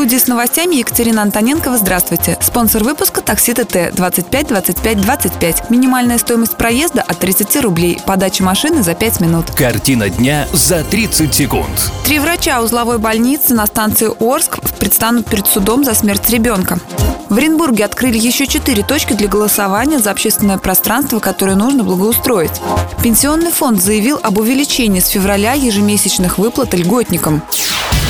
Студии с новостями Екатерина Антоненкова. Здравствуйте. Спонсор выпуска «Такси ТТ» 25 25 25. Минимальная стоимость проезда от 30 рублей. Подача машины за 5 минут. Картина дня за 30 секунд. Три врача узловой больницы на станции Орск предстанут перед судом за смерть ребенка. В Оренбурге открыли еще четыре точки для голосования за общественное пространство, которое нужно благоустроить. Пенсионный фонд заявил об увеличении с февраля ежемесячных выплат льготникам.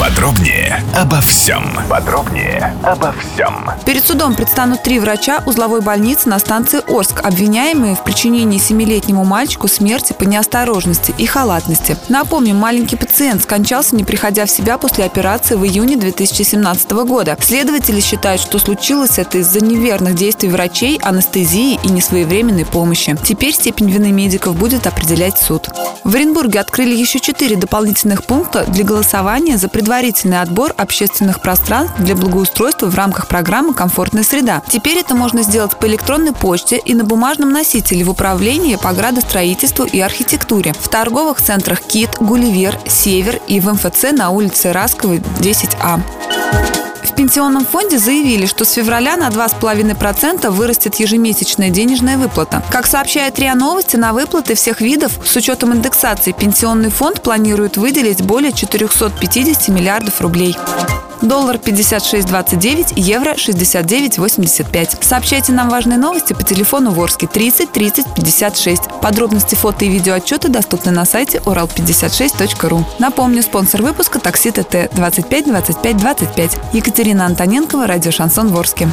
Подробнее обо всем. Подробнее обо всем. Перед судом предстанут три врача узловой больницы на станции Орск, обвиняемые в причинении семилетнему мальчику смерти по неосторожности и халатности. Напомним, маленький пациент скончался, не приходя в себя после операции в июне 2017 года. Следователи считают, что случилось это из-за неверных действий врачей, анестезии и несвоевременной помощи. Теперь степень вины медиков будет определять суд. В Оренбурге открыли еще четыре дополнительных пункта для голосования за предварительный отбор общественных пространств для благоустройства в рамках программы «Комфортная среда». Теперь это можно сделать по электронной почте и на бумажном носителе в управлении по градостроительству и архитектуре, в торговых центрах «Кит», «Гулливер», «Север» и в МФЦ на улице Расковой, 10А. Пенсионном фонде заявили, что с февраля на 2,5% вырастет ежемесячная денежная выплата. Как сообщает РИА Новости, на выплаты всех видов с учетом индексации пенсионный фонд планирует выделить более 450 миллиардов рублей. Доллар 56.29, евро 69.85. Сообщайте нам важные новости по телефону Ворске 30 30 56. Подробности фото и видеоотчеты доступны на сайте урал56.ру. Напомню, спонсор выпуска такси ТТ 25 25 25. Екатерина Антоненкова, радио Шансон Ворске.